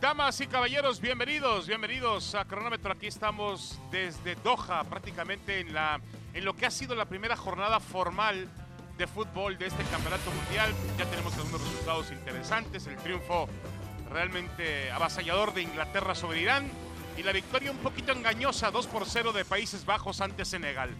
Damas y caballeros, bienvenidos, bienvenidos a Cronómetro. Aquí estamos desde Doha, prácticamente en, la, en lo que ha sido la primera jornada formal de fútbol de este campeonato mundial. Ya tenemos algunos resultados interesantes, el triunfo realmente avasallador de Inglaterra sobre Irán y la victoria un poquito engañosa, 2 por 0 de Países Bajos ante Senegal.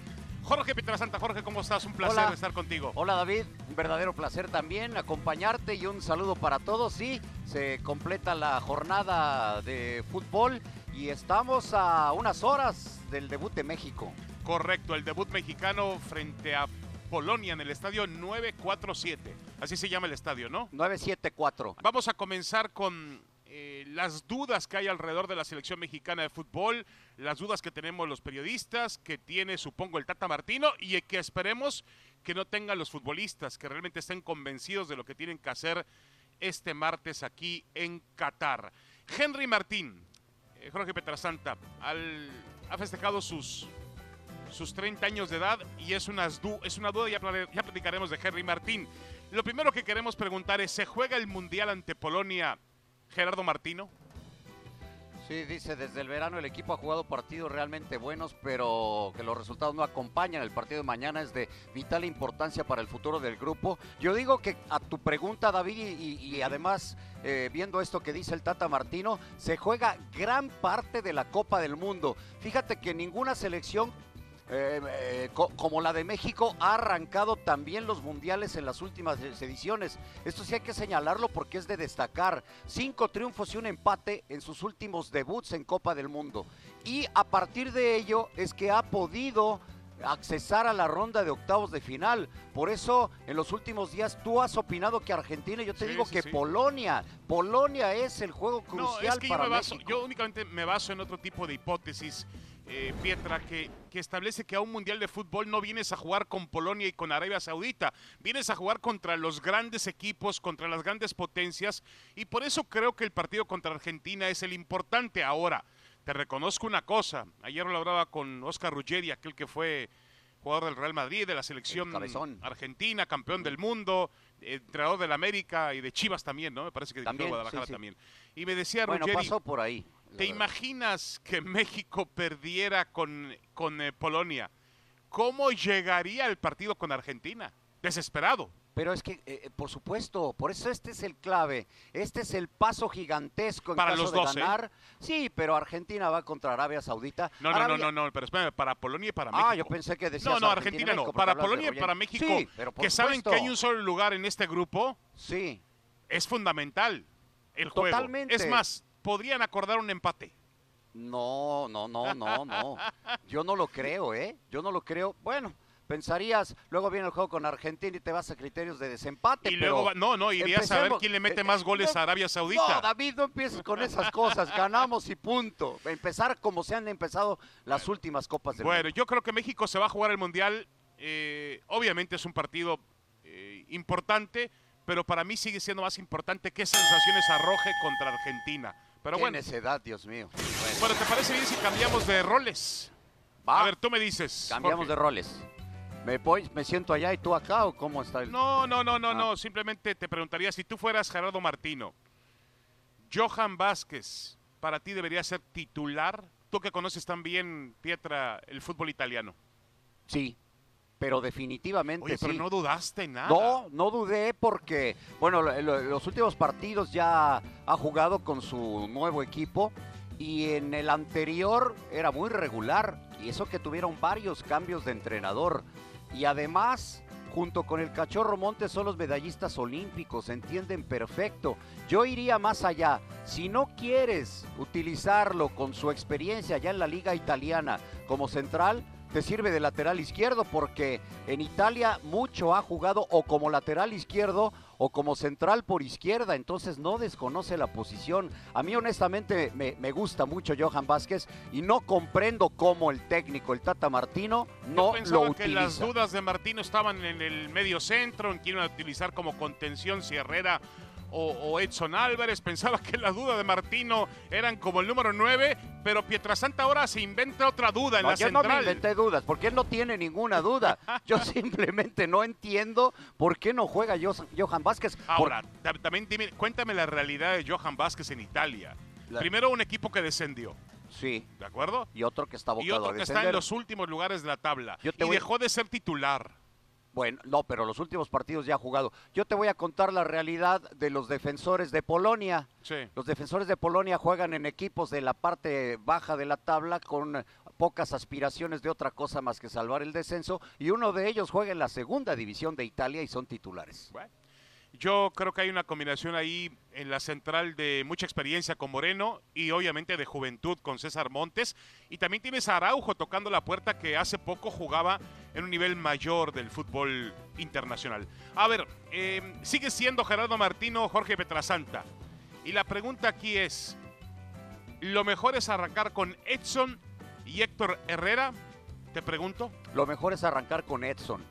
Jorge Pietrasanta, Jorge, ¿cómo estás? Un placer Hola. estar contigo. Hola David, un verdadero placer también acompañarte y un saludo para todos. Sí, se completa la jornada de fútbol y estamos a unas horas del debut de México. Correcto, el debut mexicano frente a Polonia en el estadio 947. Así se llama el estadio, ¿no? 974. Vamos a comenzar con eh, las dudas que hay alrededor de la selección mexicana de fútbol, las dudas que tenemos los periodistas, que tiene supongo el Tata Martino y que esperemos que no tengan los futbolistas, que realmente estén convencidos de lo que tienen que hacer este martes aquí en Qatar. Henry Martín, eh, Jorge Petrasanta, al, ha festejado sus, sus 30 años de edad y es una, du- es una duda, ya, ya platicaremos de Henry Martín. Lo primero que queremos preguntar es, ¿se juega el Mundial ante Polonia Gerardo Martino? Sí, dice, desde el verano el equipo ha jugado partidos realmente buenos, pero que los resultados no acompañan. El partido de mañana es de vital importancia para el futuro del grupo. Yo digo que a tu pregunta, David, y, además eh, viendo esto que dice el Tata Martino, se juega gran parte de la Copa del Mundo. Fíjate que ninguna selección eh, eh, co- como la de México ha arrancado también los mundiales en las últimas ediciones. Esto sí hay que señalarlo porque es de destacar. Cinco triunfos y un empate en sus últimos debuts en Copa del Mundo. Y a partir de ello es que ha podido accesar a la ronda de octavos de final. Por eso en los últimos días tú has opinado que Argentina, yo te Sí, digo sí, que sí. Polonia, Polonia es el juego No, crucial es que yo, para me baso, México. yo únicamente me baso en otro tipo de hipótesis, eh, Pietra, que, que establece que a un Mundial de Fútbol no vienes a jugar con Polonia y con Arabia Saudita, vienes a jugar contra los grandes equipos, contra las grandes potencias, y por eso creo que el partido contra Argentina es el importante ahora. Te reconozco una cosa, ayer lo hablaba con Oscar Ruggeri, aquel que fue jugador del Real Madrid, de la selección argentina, campeón del mundo, entrenador del América y de Chivas también, ¿no? Me parece que También, Guadalajara sí, sí. también. Y me decía Bueno, Ruggeri, pasó por ahí. ¿Te verdad. imaginas que México perdiera con, con eh, Polonia? ¿Cómo llegaría el partido con Argentina? Desesperado. Pero es que, eh, eh, por supuesto, por eso este es el clave. Este es el paso gigantesco en Para caso los de ganar. Sí, pero Argentina va contra Arabia Saudita. No, no, no, Arabia- no, no, pero espérame, para Polonia y para México. Ah, yo pensé que decías No, no, Argentina Argentina no. Para Polonia y para México, Sí, pero por que saben que hay un solo lugar en este grupo, Sí, es fundamental el juego. Totalmente. Es más, podrían acordar un empate. no, no, no, no, no. Yo no lo creo, ¿eh? Yo no lo creo. Bueno, pensarías, luego viene el juego con Argentina y te vas a criterios de desempate. Y luego, no, no, irías a ver quién le mete eh, más goles no, a Arabia Saudita. No, David, no empieces con esas cosas. Ganamos y punto. Empezar como se han empezado las últimas copas del Bueno, mundo. yo creo que México se va a jugar el Mundial. eh, obviamente es un partido eh, importante, pero para mí sigue siendo más importante qué sensaciones arroje contra Argentina. Pero Qué bueno, necedad, Dios mío. Bueno, bueno, ¿te parece bien si cambiamos de roles? va, A ver, tú me dices. cambiamos Jorge. de roles. ¿Me, voy, ¿Me siento allá y tú acá o cómo está el...? No, no, no, no, Ah. no. Simplemente te preguntaría si tú fueras Gerardo Martino. Johan Vázquez, para ti debería ser titular. Tú que conoces también, Pietra, el fútbol italiano. Sí, pero definitivamente Oye, pero sí. no dudaste nada. No, no dudé porque, bueno, lo- lo- los últimos partidos ya ha jugado con su nuevo equipo y en el anterior era muy regular y eso que tuvieron varios cambios de entrenador y además junto con el Cachorro Montes son los medallistas olímpicos, entienden perfecto. Yo iría más allá. Si no quieres utilizarlo con su experiencia ya en la liga italiana como central, te sirve de lateral izquierdo porque en Italia mucho ha jugado o como lateral izquierdo o como central por izquierda, entonces no desconoce la posición. A mí honestamente me, me gusta mucho Johan Vázquez y no comprendo cómo el técnico, el Tata Martino, Yo no pensaba lo que utiliza. las dudas de Martino estaban en el medio centro, en quién iba a utilizar como contención, si Herrera o, o Edson Álvarez. Pensaba que la duda de Martino eran como el número 9, pero Pietrasanta ahora se inventa otra duda en No, la yo no me central. inventé dudas, porque él no tiene ninguna duda. Yo simplemente no entiendo por qué no juega Johan Vázquez. Ahora, ta- también dime, cuéntame la realidad de Johan Vázquez en Italia. La- Primero un equipo que descendió, Sí. ¿de acuerdo? Y otro que está Y otro que está en los últimos lugares de la tabla. Yo te Y voy- dejó de ser titular. Bueno, no, pero los últimos partidos ya ha jugado. Yo te voy a contar la realidad de los defensores de Polonia. Sí. Los defensores de Polonia juegan en equipos de la parte baja de la tabla con eh, pocas aspiraciones de otra cosa más que salvar el descenso y uno de ellos juega en la segunda división de Italia y son titulares. Bueno, yo creo que hay una combinación ahí en la central de mucha experiencia con Moreno y obviamente de juventud con César Montes. Y también tienes a Araujo tocando la puerta que hace poco jugaba en un nivel mayor del fútbol internacional. A ver, eh, sigue siendo Gerardo Martino Jorge Petrasanta. Y la pregunta aquí es, ¿lo mejor es arrancar con Edson y Héctor Herrera? Te pregunto. Lo mejor es arrancar con Edson.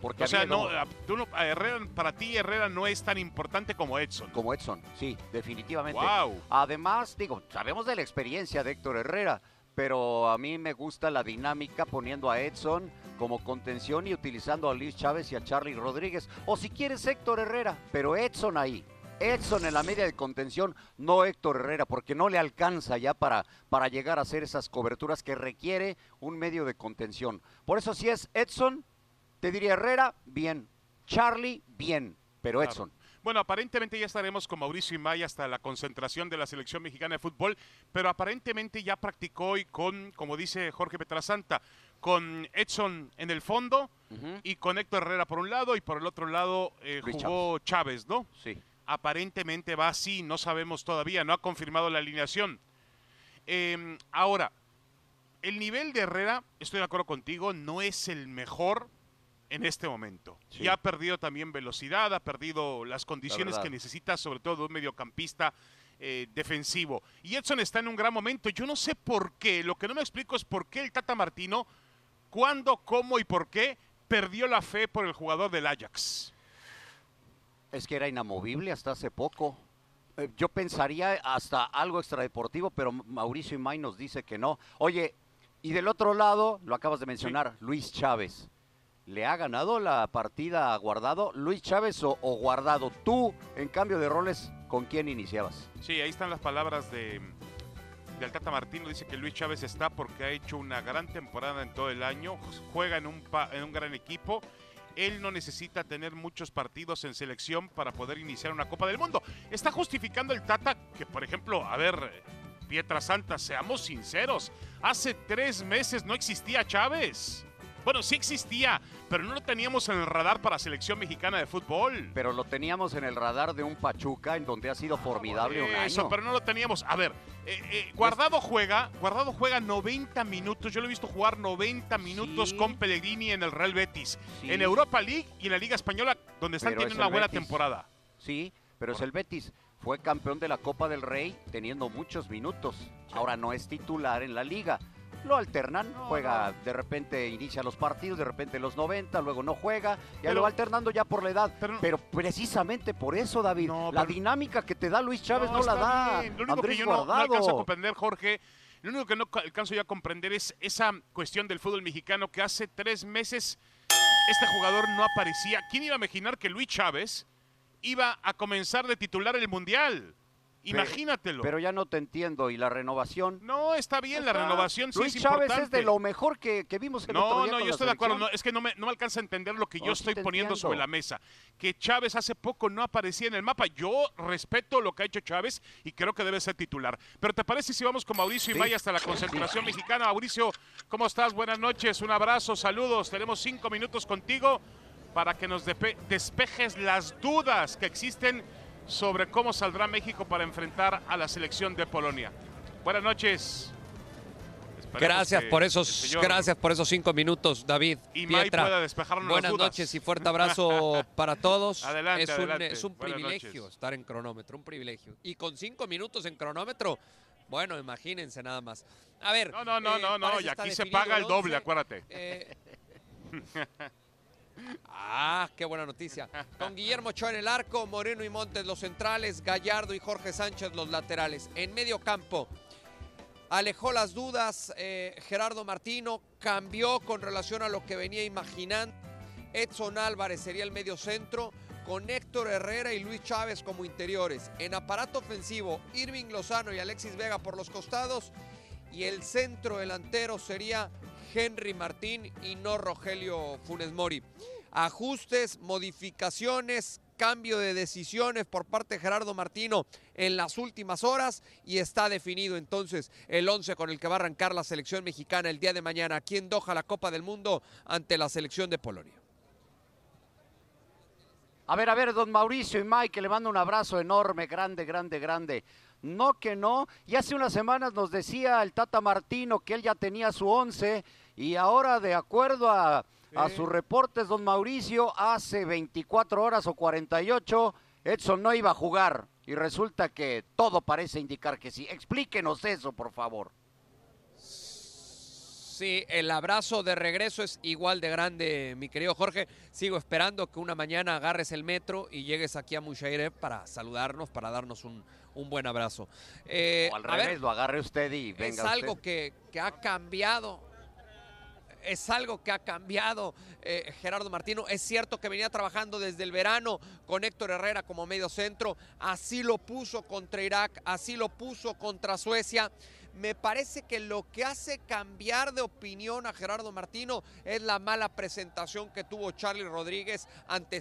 Porque O sea, no, tú no- Herrera, para ti Herrera no es tan importante como Edson. como Edson, sí, definitivamente. Wow. Además, digo, sabemos de la experiencia de Héctor Herrera, pero a mí me gusta la dinámica poniendo a Edson como contención y utilizando a Luis Chávez y a Charlie Rodríguez. O si quieres Héctor Herrera, pero Edson ahí. Edson en la media de contención, no Héctor Herrera, porque no le alcanza ya para, para llegar a hacer esas coberturas que requiere un medio de contención. Por eso si es Edson, te diría Herrera, bien. Charlie, bien. Pero Claro. Edson. Bueno, aparentemente ya estaremos con Mauricio Imay hasta la concentración de la selección mexicana de fútbol, pero aparentemente ya practicó hoy con, como dice Jorge Petrasanta, con Edson en el fondo y con Héctor Herrera por un lado y por el otro lado eh, jugó Chávez, ¿no? Sí. Aparentemente va así, no sabemos todavía, no ha confirmado la alineación. Eh, ahora, el nivel de Herrera, estoy de acuerdo contigo, no es el mejor en este momento. Sí. Ya ha perdido también velocidad, ha perdido las condiciones que necesita, sobre todo de un mediocampista eh, defensivo. Y Edson está en un gran momento. Yo no sé por qué, lo que no me explico es por qué el Tata Martino, cuándo, cómo y por qué perdió la fe por el jugador del Ajax. Es que era inamovible hasta hace poco. Eh, Yo pensaría hasta algo extradeportivo, pero Mauricio Imay nos dice que no. Oye, y del otro lado, lo acabas de mencionar, Luis Chávez. ¿Le ha ganado la partida a Guardado? Luis Chávez o, o Guardado. Tú, en cambio de roles, ¿con quién iniciabas? Sí, ahí están las palabras de del Tata Martino. Dice que Luis Chávez está porque ha hecho una gran temporada en todo el año, juega en un, pa- en un gran equipo. Él no necesita tener muchos partidos en selección para poder iniciar una Copa del Mundo. Está justificando el Tata que, por ejemplo, a ver, Pietra Santa, seamos sinceros, hace tres meses no existía Chávez. Bueno, sí existía, pero no lo teníamos en el radar para selección mexicana de fútbol. Pero lo teníamos en el radar de un Pachuca en donde ha sido formidable un Eso, año. pero no lo teníamos. A ver, eh, eh, Guardado juega, Guardado juega 90 minutos. Yo lo he visto jugar 90 minutos Sí. con Pellegrini en el Real Betis, Sí. en Europa League y en la Liga Española, donde están Pero es teniendo una buena Betis. temporada. Sí, pero es el Betis. Fue campeón de la Copa del Rey teniendo muchos minutos. Ahora no es titular en la liga. Lo alternan, No, juega, de repente inicia los partidos, de repente los 90, luego no juega, ya Pero- lo va alternando ya por la edad. pero- Pero, precisamente por eso, David, No, la pero- dinámica que te da Luis Chávez no, la da bien. Lo único Andrés que yo no, alcanzo a comprender, Jorge, lo único que no ca- alcanzo ya a comprender es esa cuestión del fútbol mexicano que hace tres meses este jugador no aparecía. ¿Quién iba a imaginar que Luis Chávez iba a comenzar de titular el Mundial? Imagínatelo. Pero ya no te entiendo. ¿Y la renovación? no, está bien, la renovación sí Luis es Chávez importante. es de lo mejor que, que vimos el otro No, no, yo estoy de acuerdo. no, es que no me, no me alcanza a entender lo que No, yo sí estoy poniendo sobre la mesa. Que Chávez hace poco no aparecía en el mapa. Yo respeto lo que ha hecho Chávez y creo que debe ser titular. Pero ¿te parece si vamos con Mauricio Sí. Imay hasta la concentración mexicana? Mauricio, ¿cómo estás? Buenas noches, un abrazo, saludos. Tenemos cinco minutos contigo para que nos despejes las dudas que existen sobre cómo saldrá México para enfrentar a la selección de Polonia. Buenas noches. Esperemos Gracias por esos, señor gracias por esos cinco minutos, David. Imay Pietra. pueda despejarnos las Buenas dudas. noches y fuerte abrazo para todos. Adelante, es un, adelante. es un privilegio noches. estar en cronómetro, un privilegio. Y con cinco minutos en cronómetro, bueno, imagínense nada más. A ver. No, no, no, eh, no, no, parece y aquí se paga el doble, acuérdate. Eh, Ah, qué buena noticia. Con Guillermo Ochoa en el arco, Moreno y Montes los centrales, Gallardo y Jorge Sánchez los laterales. En medio campo, alejó las dudas eh, Gerardo Martino, cambió con relación a lo que venía imaginando. Edson Álvarez sería el medio centro, con Héctor Herrera y Luis Chávez como interiores. En aparato ofensivo, Irving Lozano y Alexis Vega por los costados. Y el centro delantero sería Henry Martín y no Rogelio Funes Mori. Ajustes, modificaciones, cambio de decisiones por parte de Gerardo Martino en las últimas horas y está definido entonces el 11 con el que va a arrancar la selección mexicana el día de mañana aquí en Doha la Copa del Mundo ante la selección de Polonia. A ver, a ver, don Mauricio y Mike, le mando un abrazo enorme, grande, grande, grande. No que no, y hace unas semanas nos decía el Tata Martino que él ya tenía su 11 y ahora de acuerdo a, a sus reportes, don Mauricio, hace 24 horas o 48, Edson no iba a jugar y resulta que todo parece indicar que sí. Explíquenos eso, por favor. Sí, el abrazo de regreso es igual de grande, mi querido Jorge. Sigo esperando que una mañana agarres el metro y llegues aquí a Mushaire para saludarnos, para darnos un, un buen abrazo. Eh, o al revés, ver, lo agarre usted y venga. Es algo Que, que ha cambiado es algo que ha cambiado eh, Gerardo Martino. Es cierto que venía trabajando desde el verano con Héctor Herrera como medio centro. Así lo puso contra Irak, así lo puso contra Suecia me parece que lo que hace cambiar de opinión a Gerardo Martino es la mala presentación que tuvo Charlie Rodríguez ante,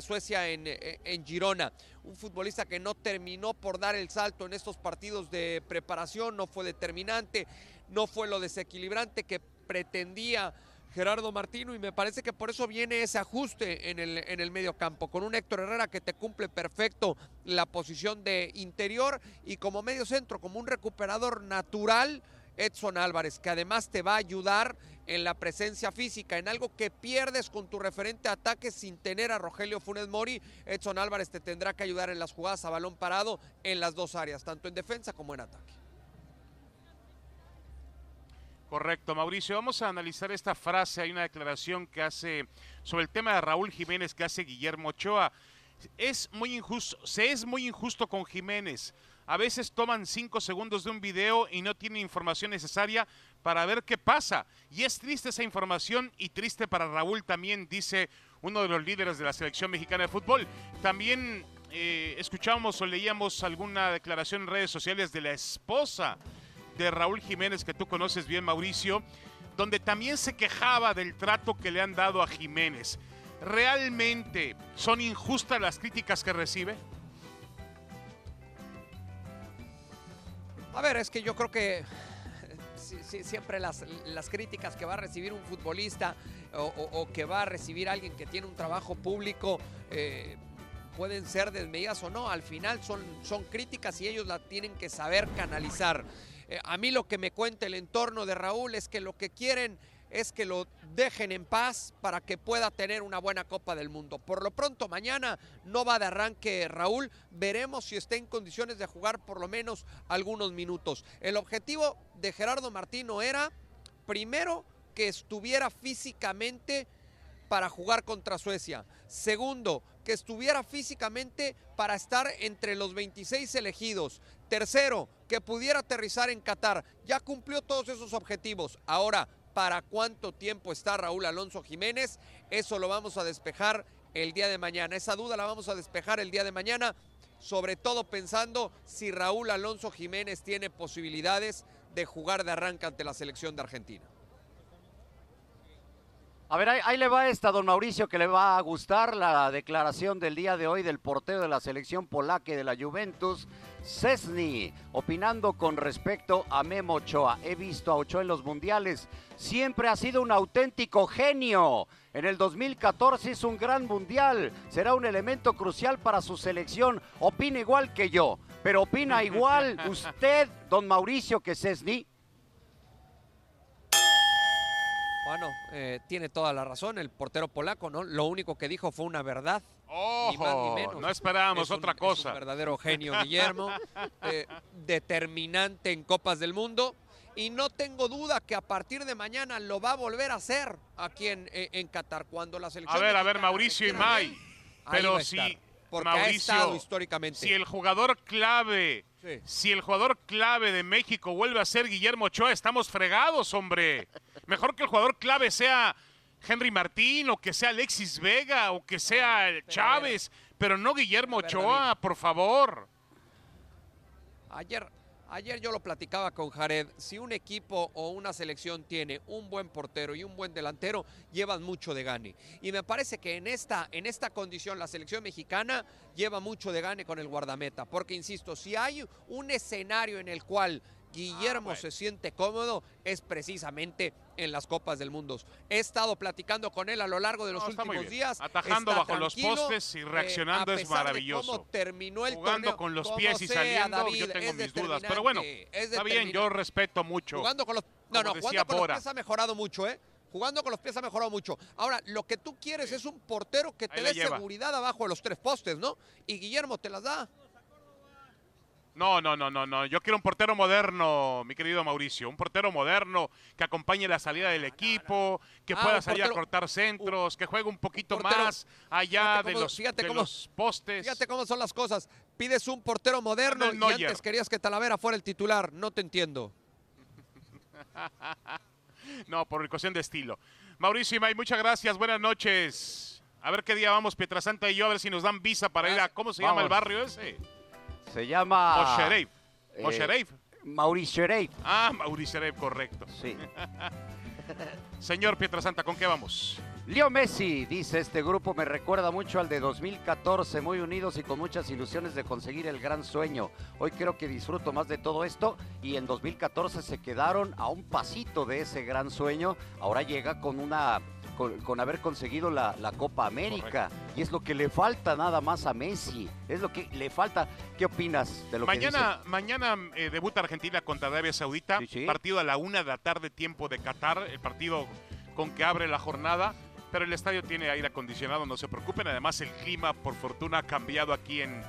Suecia en, eh, en Girona. Un futbolista que no terminó por dar el salto en estos partidos de preparación, no fue determinante, no fue lo desequilibrante que pretendía Gerardo Martino y me parece que por eso viene ese ajuste en el, en el medio campo, con un Héctor Herrera que te cumple perfecto la posición de interior y como medio centro, como un recuperador natural, Edson Álvarez, que además te va a ayudar en la presencia física, en algo que pierdes con tu referente ataque sin tener a Rogelio Funes Mori, Edson Álvarez te tendrá que ayudar en las jugadas a balón parado en las dos áreas, tanto en defensa como en ataque. Correcto, Mauricio. Vamos a analizar esta frase. Hay una declaración que hace sobre el tema de Raúl Jiménez que hace Guillermo Ochoa. Es muy injusto, se es muy injusto con Jiménez. A veces toman cinco segundos de un video y no tienen información necesaria para ver qué pasa. Y es triste esa información y triste para Raúl también, dice uno de los líderes de la selección mexicana de fútbol. También eh, escuchamos o leíamos alguna declaración en redes sociales de la esposa de Raúl Jiménez, que tú conoces bien, Mauricio, donde también se quejaba del trato que le han dado a Jiménez. ¿Realmente son injustas las críticas que recibe? A ver, es que yo creo que siempre las, críticas que va a recibir un futbolista o, que va a recibir alguien que tiene un trabajo público eh, pueden ser desmedidas o no. Al final son, son críticas y ellos la tienen que saber canalizar. Eh, a mí lo que me cuenta el entorno de Raúl es que lo que quieren es que lo dejen en paz para que pueda tener una buena Copa del Mundo. Por lo pronto, mañana no va de arranque Raúl. Veremos si está en condiciones de jugar por lo menos algunos minutos. El objetivo de Gerardo Martino era, primero, que estuviera físicamente para jugar contra Suecia. Segundo, que estuviera físicamente para estar entre los 26 elegidos. Tercero, que pudiera aterrizar en Qatar. Ya cumplió todos esos objetivos. Ahora, ¿para cuánto tiempo está Raúl Alonso Jiménez? Eso lo vamos a despejar el día de mañana. Esa duda la vamos a despejar el día de mañana, sobre todo pensando si Raúl Alonso Jiménez tiene posibilidades de jugar de arranque ante la selección de Argentina. A ver, ahí, le va esta, don Mauricio, que le va a gustar la declaración del día de hoy del portero de la selección polaca de la Juventus, Cesny, opinando con respecto a Memo Ochoa. He visto a Ochoa en los mundiales, siempre ha sido un auténtico genio. En el 2014 hizo un gran mundial, será un elemento crucial para su selección. Opina igual que yo, pero opina igual usted, don Mauricio, que Cesny. Bueno, eh, tiene toda la razón, el portero polaco, ¿no? Lo único que dijo fue una verdad. ¡Ojo! No esperábamos otra cosa. un verdadero genio, Guillermo. Eh, determinante en Copas del Mundo. Y no tengo duda que a partir de mañana lo va a volver a hacer aquí en, en, Qatar, cuando la selección. A ver, a ver, Mauricio y May. Pero si. Porque Mauricio, ha estado históricamente. Si el jugador clave si el jugador clave de México vuelve a ser Guillermo Ochoa, estamos fregados, hombre. Mejor que el jugador clave sea Henry Martín o que sea Alexis Vega o que sea Chávez, pero no Guillermo Ochoa, por favor. Ayer, ayer yo lo platicaba con Jared. Si un equipo o una selección tiene un buen portero y un buen delantero, llevan mucho de gane. Y me parece que en esta, en esta condición la selección mexicana lleva mucho de gane con el guardameta. Porque, insisto, si hay un escenario en el cual Guillermo bueno. se siente cómodo, es precisamente en las Copas del Mundo. He estado platicando con él a lo largo de los No, últimos días. Atajando bajo los postes y eh, reaccionando es maravilloso. cómo terminó el Jugando torneo, con los pies y sea, saliendo, David, yo tengo mis dudas. Pero bueno, está bien, yo respeto mucho. Jugando con los, no, no, jugando con Bora. los pies ha mejorado mucho, ¿eh? Jugando con los pies ha mejorado mucho. Ahora, lo que tú quieres es un portero que te Ahí dé lleva. seguridad abajo de los tres postes, ¿no? Y Guillermo te las da. No, no, no, no, no. Yo quiero un portero moderno, mi querido Mauricio. Un portero moderno que acompañe la salida del equipo, que Ah, pueda salir a cortar centros, que juegue un poquito portero- más allá de los, fíjate de cómo- los postes. Fíjate cómo son las cosas. Pides un portero moderno Manuel y Neuer. antes querías que Talavera fuera el titular. No te entiendo. No, por cuestión de estilo. Mauricio y May, muchas gracias. Buenas noches. A ver qué día vamos, Pietrasanta y yo, a ver si nos dan visa para ir a. ¿Cómo se llama el barrio ese? Se llama... Moshereif. eh, Moshereif. Mauricio Rey. Ah, Mauricio Reif, correcto. Sí. Señor Pietrasanta, ¿con qué vamos? Leo Messi, dice este grupo, me recuerda mucho al de 2014, muy unidos y con muchas ilusiones de conseguir el gran sueño. Hoy creo que disfruto más de todo esto y en 2014 se quedaron a un pasito de ese gran sueño. Ahora llega con una con, con haber conseguido la, la Copa América y es lo que le falta nada más a Messi. Es lo que le falta. ¿Qué opinas de lo Mañana, mañana eh, debuta Argentina contra Arabia Saudita. Sí, sí. Partido a la una de la tarde, tiempo de Qatar. El partido con que abre la jornada. Pero el estadio tiene aire acondicionado, no se preocupen. Además, el clima, por fortuna, ha cambiado aquí en,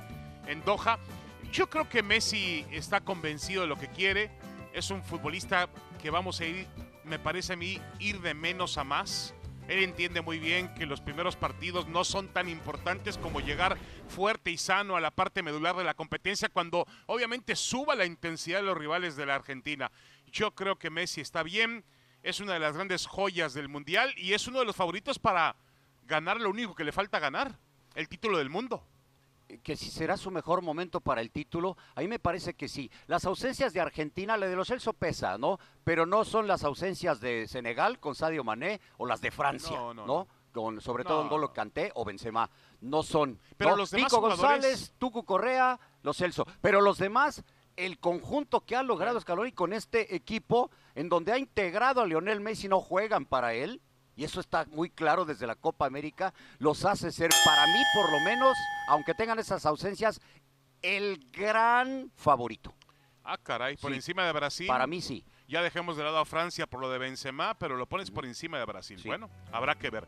en Doha. Yo creo que Messi está convencido de lo que quiere. Es un futbolista que vamos a ir, me parece a mí, ir de menos a más. Él entiende muy bien que los primeros partidos no son tan importantes como llegar fuerte y sano a la parte medular de la competencia cuando obviamente suba la intensidad de los rivales de la Argentina. Yo creo que Messi está bien, es una de las grandes joyas del Mundial y es uno de los favoritos para ganar lo único que le falta ganar, el título del mundo. Que si será su mejor momento para el título, a mí me parece que sí. Las ausencias de Argentina, la de los Celso pesa, ¿no? Pero no son las ausencias de Senegal con Sadio Mané o las de Francia, No, ¿no? no, Con, sobre No. todo en Golo Canté o Benzema. No son. Pero los demás jugadores- González, Tucu Correa, los Celso. Pero los demás, el conjunto que ha logrado Scaloni con este equipo, en donde ha integrado a Lionel Messi, no juegan para él. Y eso está muy claro desde la Copa América. Los hace ser, para mí por lo menos, aunque tengan esas ausencias, el gran favorito. Ah, caray, por Sí. encima de Brasil. Para mí sí. Ya dejemos de lado a Francia por lo de Benzema, pero lo pones por encima de Brasil. Sí. Bueno, habrá que ver.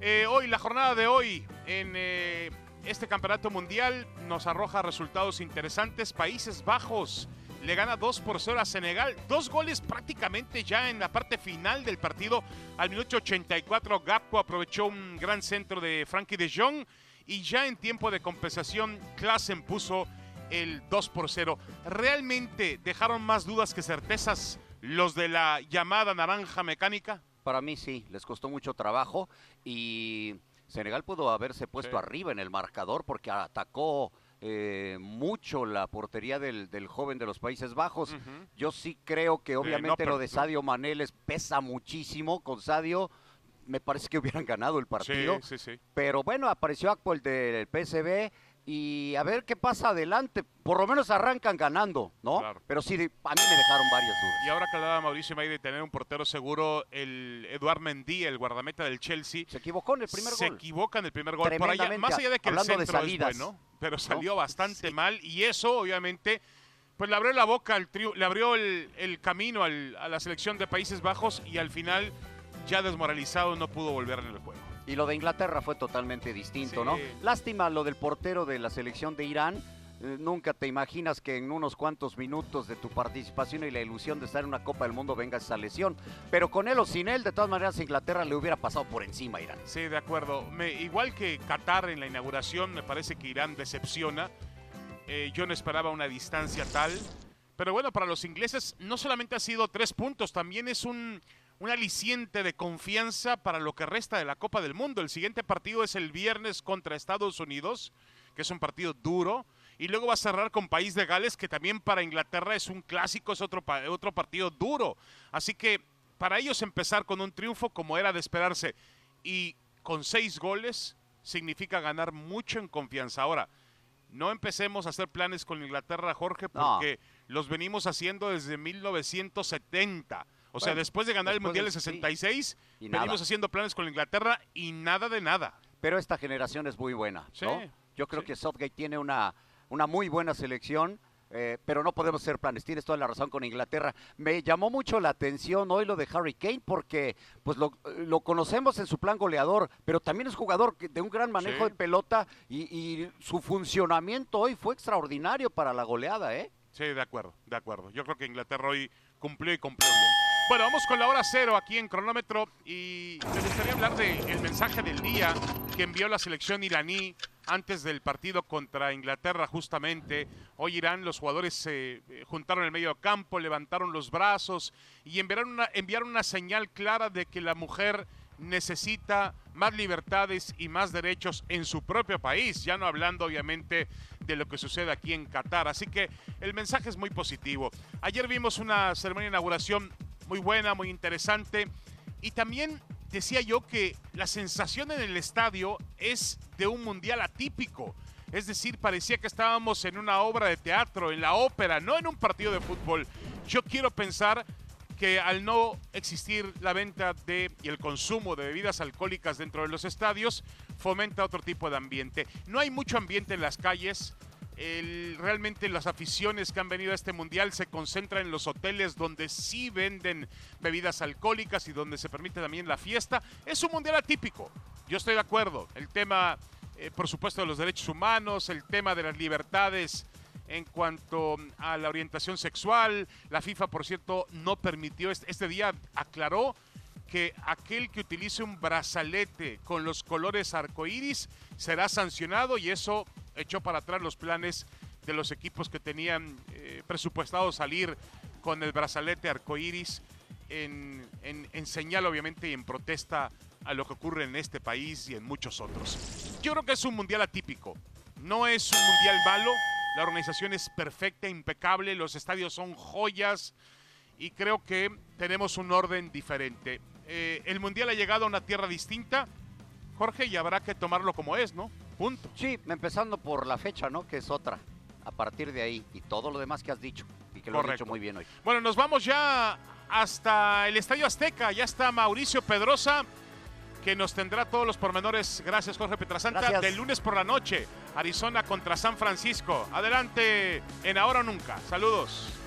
Eh, hoy, la jornada de hoy en eh, este campeonato mundial nos arroja resultados interesantes. Países Bajos le gana 2 por 0 a Senegal. Dos goles prácticamente ya en la parte final del partido. Al minuto 84, Gapco aprovechó un gran centro de Frankie de Jong. Y ya en tiempo de compensación, Klassen puso el 2 por 0. ¿Realmente dejaron más dudas que certezas los de la llamada naranja mecánica? Para mí sí, les costó mucho trabajo y Senegal pudo haberse puesto Sí. arriba en el marcador porque atacó eh, mucho la portería del, del joven de los Países Bajos. Yo sí creo que obviamente lo de. Sadio Mané les pesa muchísimo. Con Sadio me parece que hubieran ganado el partido. Sí, sí, sí. Pero bueno, apareció Akpo el del PSB y a ver qué pasa adelante. Por lo menos arrancan ganando, ¿no? Claro. Pero sí, a mí me dejaron varias dudas. Y ahora que hablaba Mauricio May de tener un portero seguro, el Eduard Mendy, el guardameta del Chelsea, Se equivocó en el primer se gol. equivoca en el primer gol. Por allá, más allá de que el hablando de centro salidas, es bueno, pero salió ¿no? bastante Sí. mal y eso obviamente pues le abrió la boca, al triu- le abrió el, el camino al- a la selección de Países Bajos y al final ya desmoralizado no pudo volver en el juego. Y lo de Inglaterra fue totalmente distinto, Sí. ¿no? Lástima lo del portero de la selección de Irán. Eh, nunca te imaginas que en unos cuantos minutos de tu participación y la ilusión de estar en una Copa del Mundo venga esa lesión. Pero con él o sin él, de todas maneras, Inglaterra le hubiera pasado por encima a Irán. Sí, de acuerdo. Me- igual que Qatar en la inauguración, me parece que Irán decepciona. Eh, yo no esperaba una distancia tal. Pero bueno, para los ingleses no solamente ha sido tres puntos, también es un, un aliciente de confianza para lo que resta de la Copa del Mundo. El siguiente partido es el viernes contra Estados Unidos, que es un partido duro. Y luego va a cerrar con País de Gales, que también para Inglaterra es un clásico, es otro, otro partido duro. Así que para ellos empezar con un triunfo como era de esperarse y con seis goles significa ganar mucho en confianza. Ahora, no empecemos a hacer planes con Inglaterra, Jorge, porque los venimos haciendo desde 1970. O sea, después de ganar el Mundial de 66, venimos haciendo planes con Inglaterra y nada de nada. Pero esta generación es muy buena, ¿no? Yo creo que Southgate tiene una, una muy buena selección eh, pero no podemos hacer planes. Tienes toda la razón con Inglaterra. Me llamó mucho la atención hoy lo de Harry Kane porque pues lo, conocemos en su plan goleador, pero también es jugador de un gran manejo de pelota y, su funcionamiento hoy fue extraordinario para la goleada, ¿eh? Sí, de acuerdo, de acuerdo. Yo creo que Inglaterra hoy cumplió y cumplió bien. Bueno, vamos con la hora cero aquí en cronómetro y me gustaría hablar del mensaje del día que envió la selección iraní antes del partido contra Inglaterra justamente. Hoy Irán, los jugadores se eh, juntaron en el medio campo, levantaron los brazos y enviaron una, enviaron una señal clara de que la mujer necesita más libertades y más derechos en su propio país, ya no hablando obviamente de lo que sucede aquí en Qatar. Así que el mensaje es muy positivo. Ayer vimos una ceremonia de inauguración muy buena, muy interesante. Y también decía yo que la sensación en el estadio es de un mundial atípico. Es decir, parecía que estábamos en una obra de teatro, en la ópera, no en un partido de fútbol. Yo quiero pensar que al no existir la venta de y el consumo de bebidas alcohólicas dentro de los estadios, fomenta otro tipo de ambiente. No hay mucho ambiente en las calles, realmente las aficiones que han venido a este mundial se concentran en los hoteles donde sí venden bebidas alcohólicas y donde se permite también la fiesta. Es un mundial atípico, yo estoy de acuerdo. El tema, eh, por supuesto, de los derechos humanos, el tema de las libertades en cuanto a la orientación sexual. La FIFA, por cierto, no permitió, este, este día aclaró que aquel que utilice un brazalete con los colores arcoíris será sancionado y eso echó para atrás los planes de los equipos que tenían eh, presupuestado salir con el brazalete arcoíris en, en, señal, obviamente, y en protesta a lo que ocurre en este país y en muchos otros. Yo creo que es un mundial atípico. No es un mundial malo. La organización es perfecta, impecable. Los estadios son joyas. Y creo que tenemos un orden diferente. Eh, el mundial ha llegado a una tierra distinta, Jorge, y habrá que tomarlo como es, ¿no? Punto. Sí, empezando por la fecha, ¿no? Que es otra. A partir de ahí y todo lo demás que has dicho y que lo has dicho muy bien hoy. Bueno, nos vamos ya hasta el Estadio Azteca. Ya está Mauricio Pedrosa que nos tendrá todos los pormenores. Gracias, Jorge Petrasanta. Gracias. Del lunes por la noche, Arizona contra San Francisco. Adelante en Ahora o Nunca. Saludos.